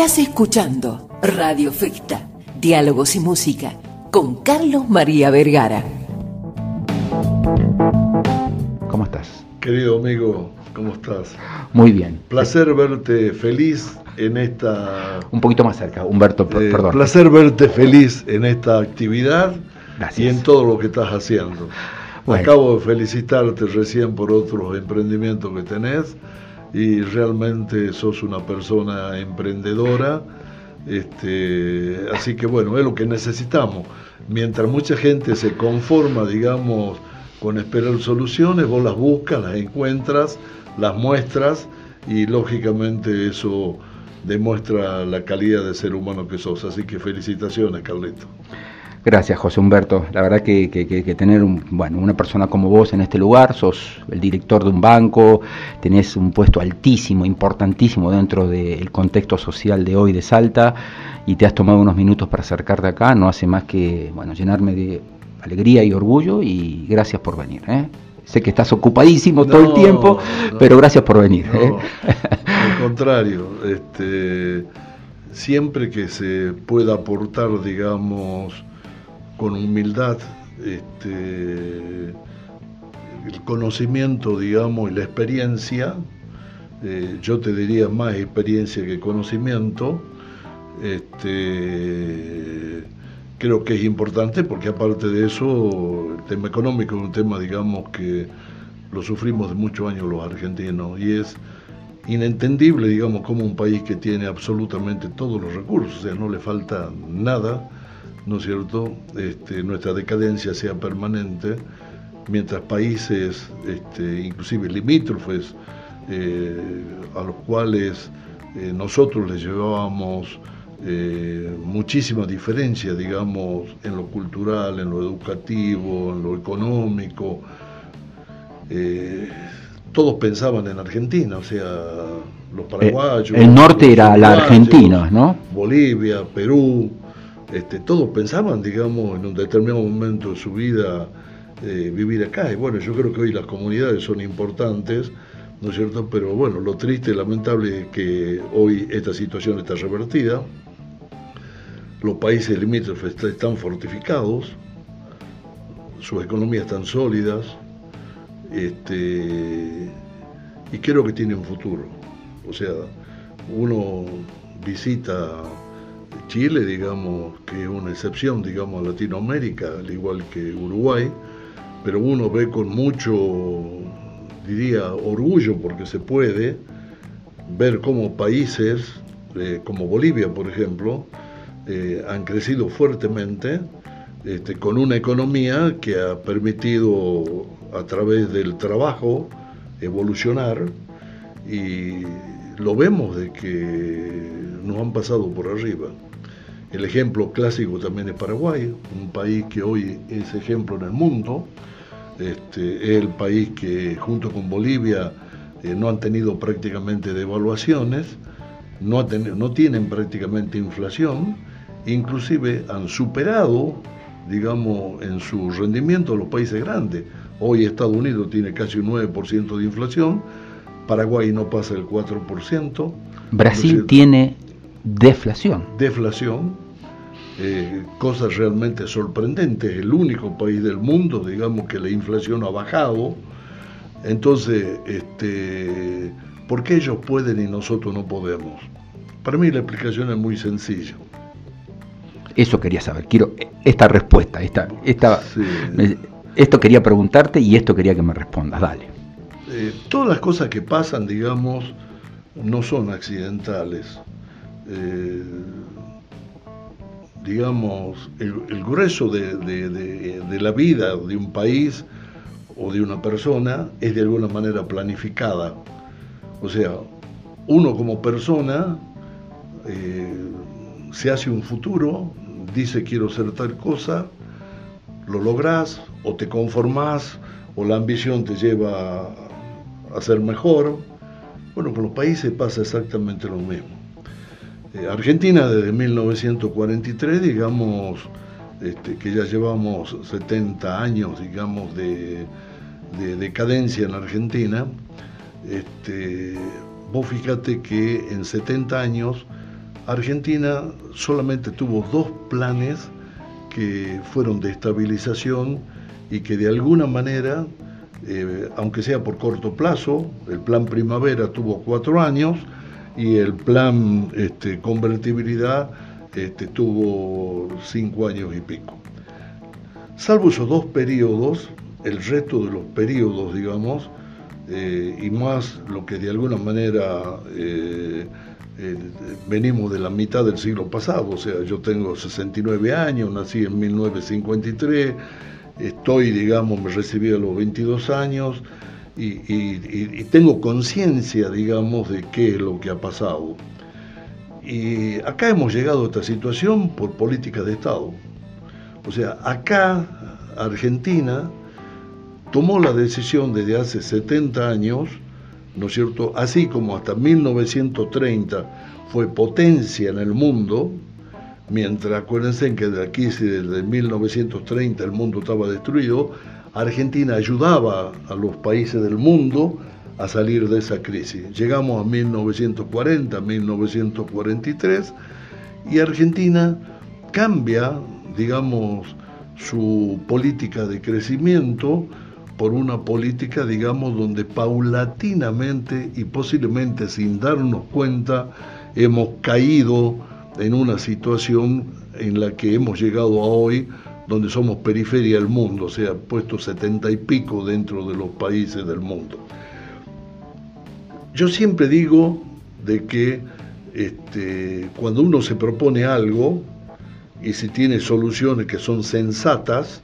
Estás escuchando Radio Festa, Diálogos y Música, con Carlos María Vergara. ¿Cómo estás? Querido amigo, ¿cómo estás? Muy bien. Placer verte feliz en esta... Un poquito más cerca, Humberto, eh, perdón. Placer verte feliz en esta actividad Gracias. y en todo lo que estás haciendo. Bueno. Acabo de felicitarte recién por otros emprendimientos que tenés y realmente sos una persona emprendedora. Este, así que bueno, es lo que necesitamos. Mientras mucha gente se conforma, digamos, con esperar soluciones, vos las buscas, las encuentras, las muestras y lógicamente eso demuestra la calidad de ser humano que sos. Así que felicitaciones, Carlito. Gracias, José Humberto. La verdad que, que- que- que tener un- bueno, una persona como vos en este lugar, sos el director de un banco, tenés un puesto altísimo, importantísimo dentro del contexto social de hoy de Salta y te has tomado unos minutos para acercarte acá, no hace más que bueno, llenarme de alegría y orgullo y gracias por venir. ¿eh? Sé que estás ocupadísimo todo el tiempo, no. pero gracias por venir. No, ¿eh? al contrario, este, siempre que se pueda aportar, digamos, con humildad, este, el conocimiento, digamos, y la experiencia, eh, yo te diría más experiencia que conocimiento, este, creo que es importante porque aparte de eso, el tema económico es un tema, digamos, que lo sufrimos de muchos años los argentinos y es inentendible, digamos, como un país que tiene absolutamente todos los recursos, o sea, no le falta nada, ¿no es cierto? Este, nuestra decadencia sea permanente, mientras países, este, inclusive limítrofes, eh, a los cuales eh, nosotros les llevábamos eh, muchísima diferencia, digamos, en lo cultural, en lo educativo, en lo económico. Eh, todos pensaban en Argentina, o sea, los paraguayos. el norte los era la Argentina, ¿no? Bolivia, Perú, este, todos pensaban, digamos, en un determinado momento de su vida eh, vivir acá. Y bueno, yo creo que hoy las comunidades son importantes, ¿no es cierto? Pero bueno, lo triste lamentable es que hoy esta situación está revertida. Los países limítrofes est- están fortificados, sus economías están sólidas, este, y creo que tienen futuro. O sea, uno visita Chile, digamos, que es una excepción, digamos, a Latinoamérica, al igual que Uruguay, pero uno ve con mucho, diría, orgullo, porque se puede, ver cómo países eh, como Bolivia, por ejemplo, eh, han crecido fuertemente este, con una economía que ha permitido a través del trabajo evolucionar y lo vemos de que nos han pasado por arriba. El ejemplo clásico también es Paraguay, un país que hoy es ejemplo en el mundo, este, es el país que junto con Bolivia eh, no han tenido prácticamente devaluaciones, no, no tienen prácticamente inflación, inclusive han superado, digamos, en su rendimiento a los países grandes. Hoy Estados Unidos tiene casi un 9% de inflación, Paraguay no pasa el 4%. ¿no es Brasil tiene deflación. deflación, eh, cosas realmente sorprendentes, el único país del mundo, digamos, que la inflación ha bajado. Entonces, este, ¿por qué ellos pueden y nosotros no podemos? Para mí la explicación es muy sencilla. Eso quería saber. Quiero esta respuesta. Esta, esta, Sí. me- esto quería preguntarte y esto quería que me respondas. Dale. Eh, todas las cosas que pasan, digamos, no son accidentales. Eh, digamos, el, grueso de, la vida de un país o de una persona es de alguna manera planificada. O sea, uno como persona eh, se hace un futuro, dice quiero ser tal cosa, lo lográs o te conformás o la ambición te lleva a ser mejor. Bueno, con los países pasa exactamente lo mismo. Eh, Argentina desde 1943, digamos, este, que ya llevamos 70 años, digamos, de, de decadencia en Argentina, este, vos fíjate que en 70 años Argentina solamente tuvo dos planes que fueron de estabilización y que de alguna manera, eh, aunque sea por corto plazo, el plan primavera tuvo cuatro años y el plan este, convertibilidad este, tuvo cinco años y pico. Salvo esos dos periodos, el resto de los periodos, digamos, eh, y más lo que de alguna manera eh, venimos de la mitad del siglo pasado, o sea, yo tengo 69 años, nací en 1953, estoy, digamos, me recibí a los 22 años y, tengo conciencia, digamos, de qué es lo que ha pasado. Y acá hemos llegado a esta situación por política de Estado. O sea, acá Argentina tomó la decisión desde hace 70 años, ¿no es cierto? Así como hasta 1930 fue potencia en el mundo, mientras acuérdense que de aquí, desde 1930 el mundo estaba destruido, Argentina ayudaba a los países del mundo a salir de esa crisis. Llegamos a 1940, 1943 y Argentina cambia, digamos, su política de crecimiento por una política, digamos, donde paulatinamente y posiblemente sin darnos cuenta hemos caído en una situación en la que hemos llegado a hoy, donde somos periferia del mundo, o sea, puesto setenta y pico dentro de los países del mundo. Yo siempre digo de que este, cuando uno se propone algo y si tiene soluciones que son sensatas,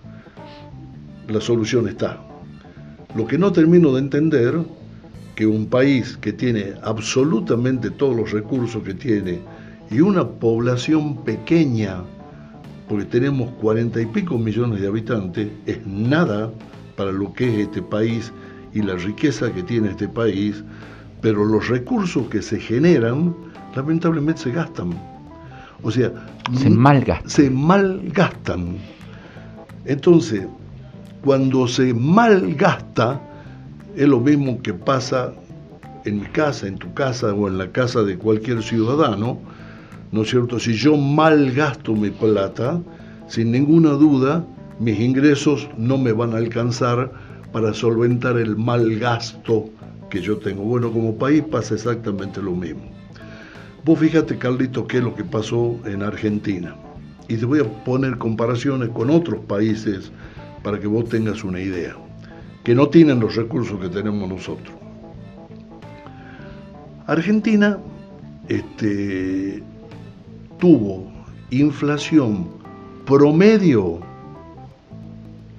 la solución está. Lo que no termino de entender, que un país que tiene absolutamente todos los recursos que tiene, y una población pequeña, porque tenemos cuarenta y pico millones de habitantes, es nada para lo que es este país y la riqueza que tiene este país, pero los recursos que se generan lamentablemente se gastan. O sea, se malgastan. Se malgastan. Entonces, cuando se malgasta, es lo mismo que pasa en mi casa, en tu casa o en la casa de cualquier ciudadano, ¿no es cierto? Si yo malgasto mi plata, sin ninguna duda, mis ingresos no me van a alcanzar para solventar el mal gasto que yo tengo. Bueno, como país pasa exactamente lo mismo. Vos fíjate, Carlito, qué es lo que pasó en Argentina. Y te voy a poner comparaciones con otros países para que vos tengas una idea, que no tienen los recursos que tenemos nosotros. Argentina este, tuvo inflación promedio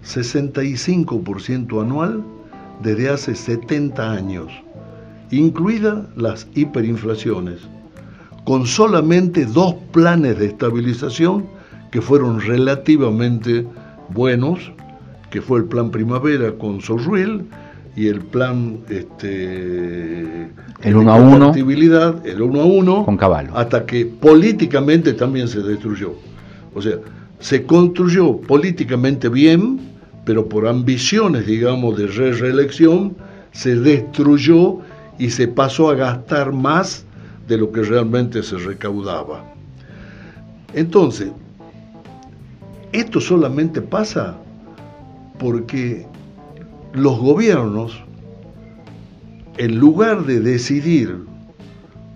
65% anual desde hace 70 años, incluidas las hiperinflaciones, con solamente dos planes de estabilización que fueron relativamente buenos, que fue el plan primavera con Sorruel y el plan este el 1 a 1 el 1 a 1 con Caballo. hasta que políticamente también se destruyó. O sea se construyó políticamente bien pero por ambiciones digamos de re reelección se destruyó y se pasó a gastar más de lo que realmente se recaudaba. Entonces esto solamente pasa porque los gobiernos, en lugar de decidir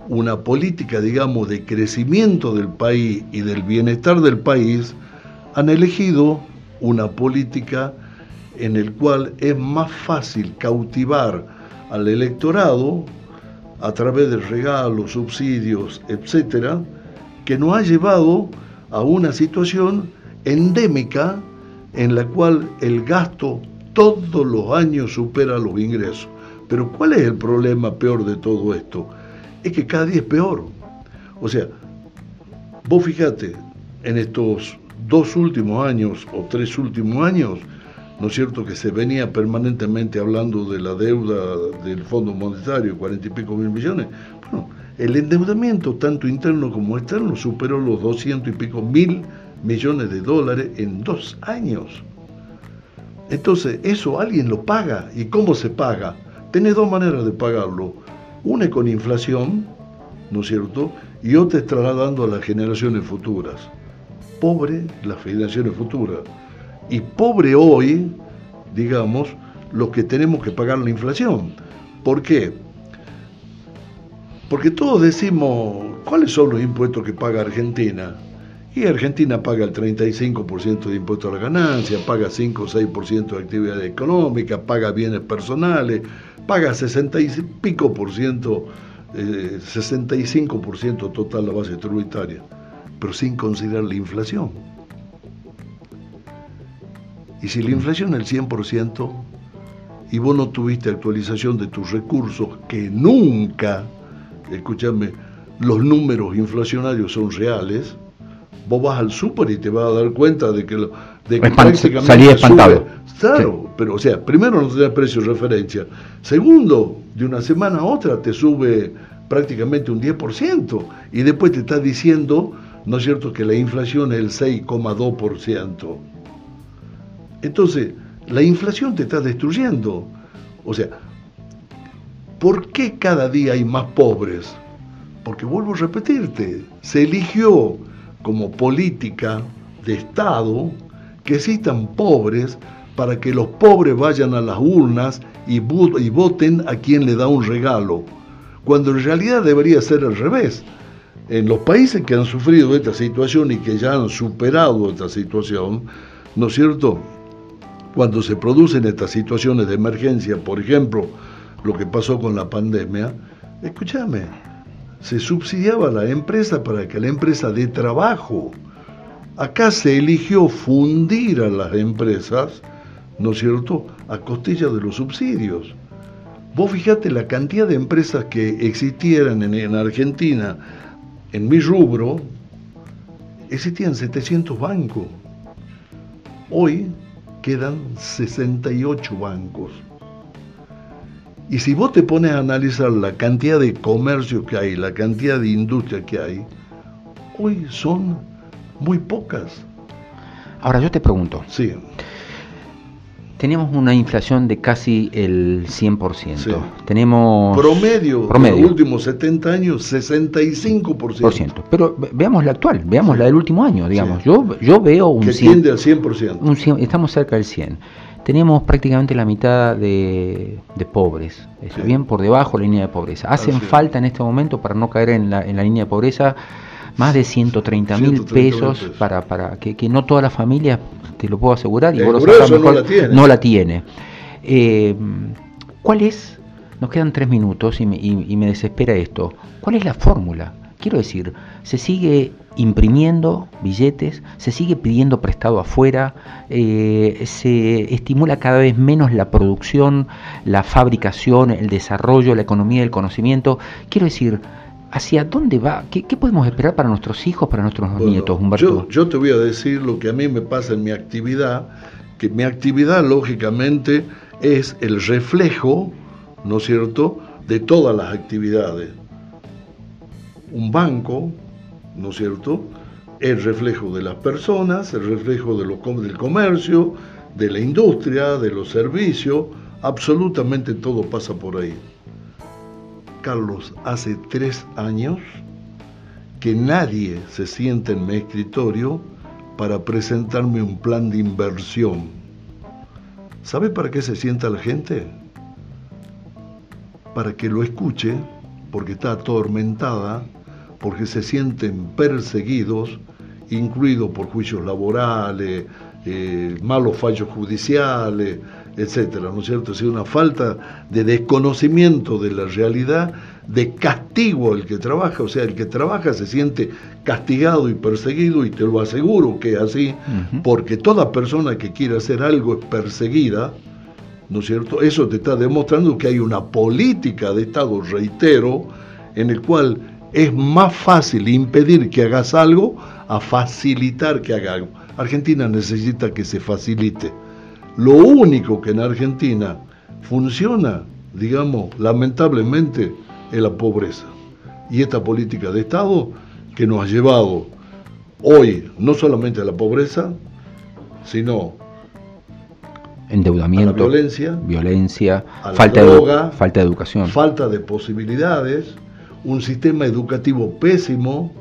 una política, digamos, de crecimiento del país y del bienestar del país, han elegido una política en el cual es más fácil cautivar al electorado a través de regalos, subsidios, etcétera, que nos ha llevado a una situación endémica en la cual el gasto todos los años supera los ingresos. Pero ¿cuál es el problema peor de todo esto? Es que cada día es peor. O sea, vos fíjate, en estos dos últimos años o tres últimos años, ¿no es cierto que se venía permanentemente hablando de la deuda del Fondo Monetario, cuarenta y pico mil millones? Bueno, el endeudamiento, tanto interno como externo, superó los doscientos y pico mil millones de dólares en dos años. Entonces, eso alguien lo paga. ¿Y cómo se paga? Tiene dos maneras de pagarlo. Una es con inflación, ¿no es cierto? y otras trasladando a las generaciones futuras. Pobre las generaciones futuras. Y pobre hoy, digamos, los que tenemos que pagar la inflación. ¿Por qué? Porque todos decimos, ¿cuáles son los impuestos que paga Argentina? Y Argentina paga el 35% de impuesto a la ganancia, paga 5 o 6% de actividad económica, paga bienes personales, paga 60 y pico por ciento, 65% eh, total la base tributaria, pero sin considerar la inflación. Y si la inflación es el 100% y vos no tuviste actualización de tus recursos, que nunca, escúchame, los números inflacionarios son reales, vos vas al súper y te vas a dar cuenta de que, de que prácticamente salí espantado. Claro, pero o sea, primero no tenés precio de referencia. Segundo, de una semana a otra te sube prácticamente un 10% y después te está diciendo, ¿no es cierto?, que la inflación es el 6,2%. Entonces, la inflación te está destruyendo. O sea, ¿por qué cada día hay más pobres? Porque vuelvo a repetirte, se eligió como política de Estado que existan pobres para que los pobres vayan a las urnas y, voten a quien le da un regalo, cuando en realidad debería ser al revés. En los países que han sufrido esta situación y que ya han superado esta situación, ¿no es cierto? Cuando se producen estas situaciones de emergencia, por ejemplo, lo que pasó con la pandemia, escúchame, se subsidiaba a la empresa para que la empresa dé trabajo. Acá se eligió fundir a las empresas, ¿no es cierto?, a costilla de los subsidios. Vos fijate la cantidad de empresas que existieran en, Argentina, en mi rubro, existían 700 bancos. Hoy quedan 68 bancos. Y si vos te pones a analizar la cantidad de comercio que hay, la cantidad de industria que hay, hoy son muy pocas. Ahora yo te pregunto. Sí. Tenemos una inflación de casi el 100%. Tenemos promedio, promedio. En los últimos 70 años 65%. Pero veamos la actual, veamos la del último año, digamos. Yo yo veo un que 100, tiende al 100%. Un 100, estamos cerca del 100 tenemos prácticamente la mitad de, pobres, eso, bien por debajo de la línea de pobreza. Hacen falta en este momento, para no caer en la, en la línea de pobreza, más de 130 mil pesos para, para que, no todas las familias, te lo puedo asegurar, y vos lo no la tiene. No la tiene. Eh, ¿Cuál es? Nos quedan tres minutos y me, y me desespera esto. ¿Cuál es la fórmula? Quiero decir, se sigue imprimiendo billetes, se sigue pidiendo prestado afuera, eh, se estimula cada vez menos la producción, la fabricación, el desarrollo, la economía del conocimiento. Quiero decir, ¿hacia dónde va? ¿Qué, podemos esperar para nuestros hijos, para nuestros nietos, Humberto? Yo, yo te voy a decir lo que a mí me pasa en mi actividad, que mi actividad lógicamente es el reflejo, ¿no es cierto?, de todas las actividades un banco, ¿no es cierto? El reflejo de las personas, el reflejo de del comercio, de la industria, de los servicios, absolutamente todo pasa por ahí. Carlos, hace tres años que nadie se siente en mi escritorio para presentarme un plan de inversión. ¿Sabe para qué se sienta la gente? Para que lo escuche, porque está atormentada porque se sienten perseguidos, incluidos por juicios laborales, eh, malos fallos judiciales, etcétera, ¿no es cierto? Es una falta de desconocimiento de la realidad, de castigo al que trabaja, o sea, el que trabaja se siente castigado y perseguido, y te lo aseguro que es así, porque toda persona que quiere hacer algo es perseguida, ¿no es cierto? Eso te está demostrando que hay una política de Estado, reitero, en el cual es más fácil impedir que hagas algo a facilitar que hagas algo. Argentina necesita que se facilite. Lo único que en Argentina funciona, digamos, lamentablemente, es la pobreza. Y esta política de Estado que nos ha llevado hoy no solamente a la pobreza, sino endeudamiento, a la violencia, violencia, falta, de, falta de educación, falta de posibilidades, un sistema educativo pésimo,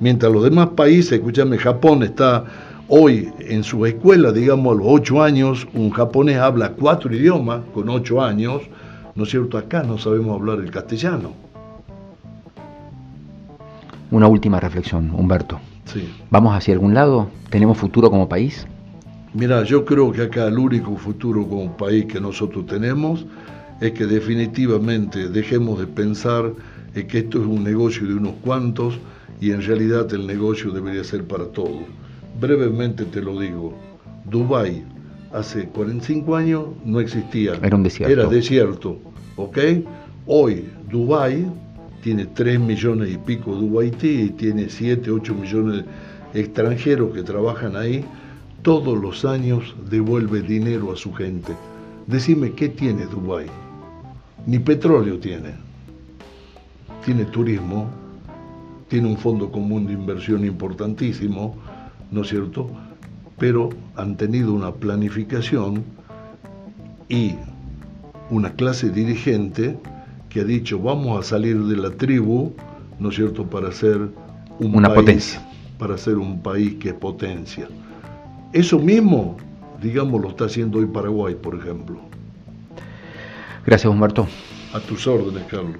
mientras los demás países, escúchame, Japón está hoy en su escuela, digamos a los ocho años, un japonés habla cuatro idiomas con ocho años, ¿no es cierto? Acá no sabemos hablar el castellano. Una última reflexión, Humberto. Sí. ¿Vamos hacia algún lado? ¿Tenemos futuro como país? Mira, yo creo que acá el único futuro como país que nosotros tenemos es que definitivamente dejemos de pensar que esto es un negocio de unos cuantos y en realidad el negocio debería ser para todos. Brevemente te lo digo, Dubái hace 45 años no existía. Era un desierto. Era desierto, ¿ok? Hoy Dubái tiene 3 millones y pico de Dubaití y tiene 7, 8 millones de extranjeros que trabajan ahí. Todos los años devuelve dinero a su gente. Decime, ¿qué tiene Dubái? Ni petróleo tiene. Tiene turismo, tiene un fondo común de inversión importantísimo, ¿no es cierto? Pero han tenido una planificación y una clase dirigente que ha dicho vamos a salir de la tribu, ¿no es cierto?, para ser un una país, potencia. para ser un país que es potencia. Eso mismo, digamos, lo está haciendo hoy Paraguay, por ejemplo. Gracias, Humberto. A tus órdenes, Carlos.